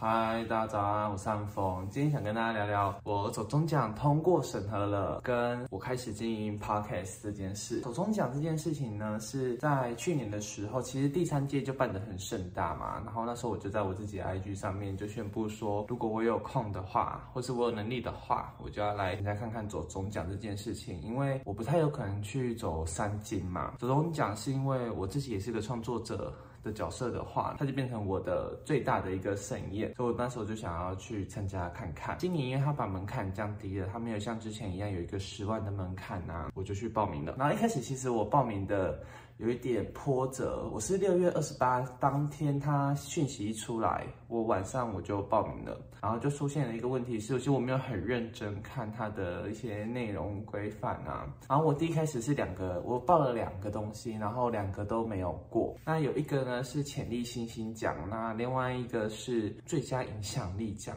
嗨，大家早安，我是安峰。今天想跟大家聊聊我走中奖通过审核了，跟我开始经营 podcast 这件事。走中奖这件事情呢，是在去年的时候，其实第三届就办得很盛大嘛。然后那时候我就在我自己的 IG 上面就宣布说，如果我有空的话，或是我有能力的话，我就要来参加看看走中奖这件事情。因为我不太有可能去走三金嘛。走中奖是因为我自己也是个创作者。角色的话，它就变成我的最大的一个盛宴，所以我那时候就想要去参加看看。今年因为他把门槛降低了，他没有像之前一样有一个十万的门槛呐，我就去报名了。然后一开始其实我报名的。有一点波折，我是六月二十八当天，他讯息一出来，我晚上我就报名了，然后就出现了一个问题，是其实我没有很认真看他的一些内容规范啊，然后我第一开始是两个，我报了两个东西，然后两个都没有过，那有一个呢是潜力新星奖，那另外一个是最佳影响力奖，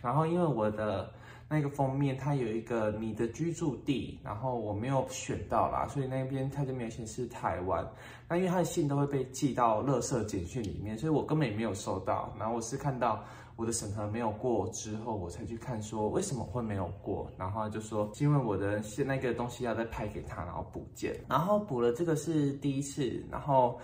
然后因为我的。那个封面它有一个你的居住地，然后我没有选到啦，所以那边它就没有显示台湾。那因为他的信都会被寄到垃圾简讯里面，所以我根本也没有收到。然后我是看到我的审核没有过之后，我才去看说为什么会没有过。然后就说是因为我的现那个东西要再拍给他，然后补件。然后补了这个是第一次，然后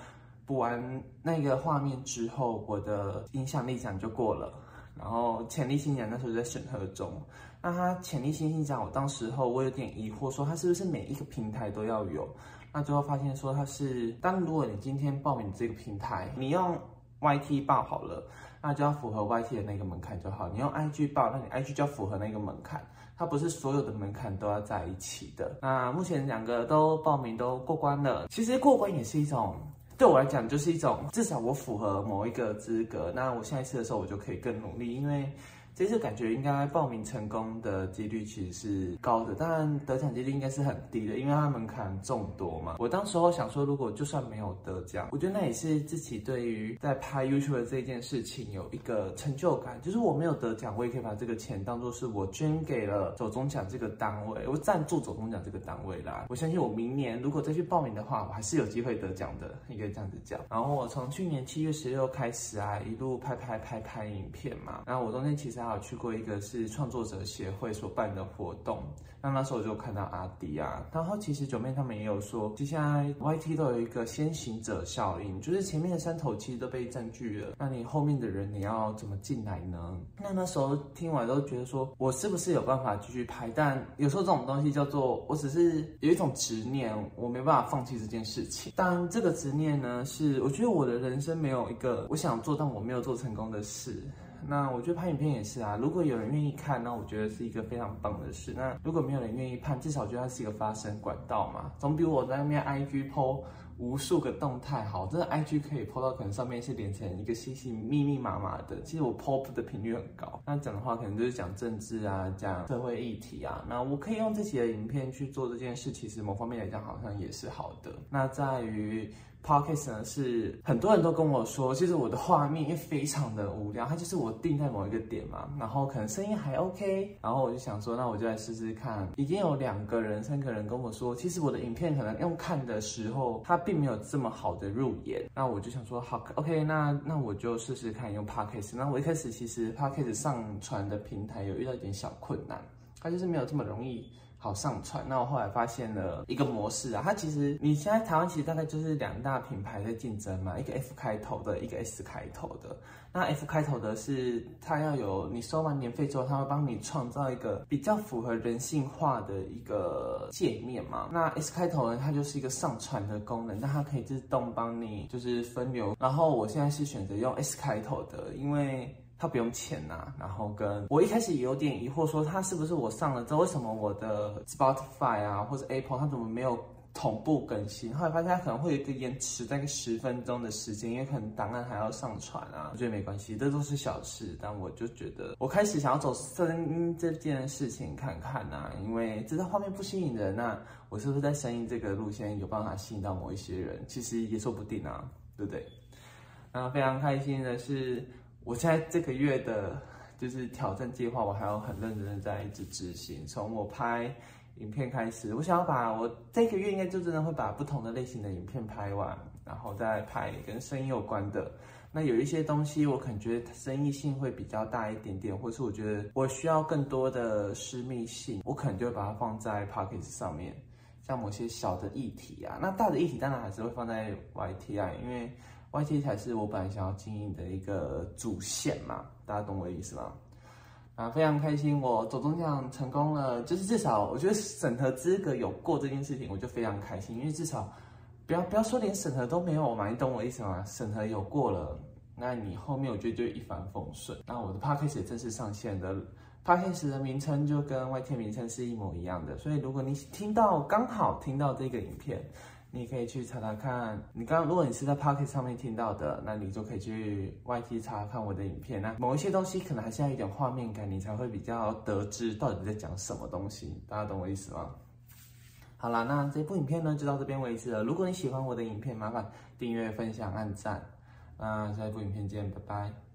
补完那个画面之后，我的影响力奖就过了。然后潜力新奖那时候在审核中，那他潜力新星奖，我当时候我有点疑惑，说他是不是每一个平台都要有？那最后发现说他是，当如果你今天报名这个平台，你用 YT 报好了，那就要符合 YT 的那个门槛就好。你用 IG 报，那你 IG 就要符合那个门槛，它不是所有的门槛都要在一起的。那目前两个都报名都过关了，其实过关也是一种。对我来讲，就是一种至少我符合某一个资格，那我下一次的时候我就可以更努力，因为。这次感觉应该报名成功的几率其实是高的，当然得奖几率应该是很低的，因为它门槛众多嘛。我当时候想说，如果就算没有得奖，我觉得那也是自己对于在拍 YouTube 这件事情有一个成就感，就是我没有得奖，我也可以把这个钱当做是我捐给了走中奖这个单位，我赞助走中奖这个单位啦。我相信我明年如果再去报名的话，我还是有机会得奖的，应该这样子讲。然后我从去年七月十六开始啊，一路拍拍拍拍影片嘛，然后我中间其实还还。有去过一个是创作者协会所办的活动，那那时候我就看到阿迪啊，然后其实九妹他们也有说，接下来 YT 都有一个先行者效应，就是前面的山头其实都被占据了，那你后面的人你要怎么进来呢？那那时候听完都觉得说，我是不是有办法继续拍？但有时候这种东西叫做，我只是有一种执念，我没办法放弃这件事情。但这个执念呢，是我觉得我的人生没有一个我想做但我没有做成功的事。那我觉得拍影片也是啊，如果有人愿意看，那我觉得是一个非常棒的事。那如果没有人愿意看，至少觉得它是一个发声管道嘛，总比我在那边 IG PO 无数个动态好。真的 IG 可以 PO 到可能上面是连成一个星星密密麻麻的，其实我 PO 的频率很高。那讲的话可能就是讲政治啊，讲社会议题啊。那我可以用自己的影片去做这件事，其实某方面来讲好像也是好的。那在于。Podcast 呢是很多人都跟我说，其实我的画面也非常的无聊，它就是我定在某一个点嘛，然后可能声音还 OK，然后我就想说，那我就来试试看。已经有两个人、三个人跟我说，其实我的影片可能用看的时候，它并没有这么好的入眼。那我就想说，好，OK，那那我就试试看用 Podcast。那我一开始其实 Podcast 上传的平台有遇到一点小困难，它就是没有这么容易。好上传，那我后来发现了一个模式啊，它其实你现在台湾其实大概就是两大品牌在竞争嘛，一个 F 开头的，一个 S 开头的。那 F 开头的是它要有你收完年费之后，它会帮你创造一个比较符合人性化的一个界面嘛。那 S 开头呢，它就是一个上传的功能，那它可以自动帮你就是分流。然后我现在是选择用 S 开头的，因为。他不用钱呐，然后跟我一开始也有点疑惑，说他是不是我上了之后，为什么我的 Spotify 啊或者 Apple 它怎么没有同步更新？后来发现它可能会有一个延迟，大概十分钟的时间，因为可能档案还要上传啊。我觉得没关系，这都是小事。但我就觉得，我开始想要走声音这件事情看看呐，因为知道画面不吸引人，那我是不是在声音这个路线有办法吸引到某一些人？其实也说不定啊，对不对？那非常开心的是。我现在这个月的，就是挑战计划，我还要很认真的在一直执行。从我拍影片开始，我想要把我这个月应该就真的会把不同的类型的影片拍完，然后再拍跟声音有关的。那有一些东西我可能觉得争议性会比较大一点点，或是我觉得我需要更多的私密性，我可能就会把它放在 p o c k e t 上面。像某些小的议题啊，那大的议题当然还是会放在 Y T I，，因为 YT 才是我本来想要经营的一个主线嘛，大家懂我的意思吗？啊，非常开心，我走中奖成功了，就是至少我觉得审核资格有过这件事情，我就非常开心，因为至少不要不要说连审核都没有嘛，你懂我意思吗？审核有过了，那你后面我觉得就一帆风顺。那我的 Podcast 也正式上线的。p o d c a 的名称就跟 YT 名称是一模一样的，所以如果你听到刚好听到这个影片，你可以去查查看。你刚如果你是在 p o c k e t 上面听到的，那你就可以去 YT 查看我的影片。那某一些东西可能还是要一点画面感，你才会比较得知到底在讲什么东西。大家懂我意思吗？好啦，那这部影片呢就到这边为止了。如果你喜欢我的影片，麻烦订阅、分享、按赞。那下一部影片见，拜拜。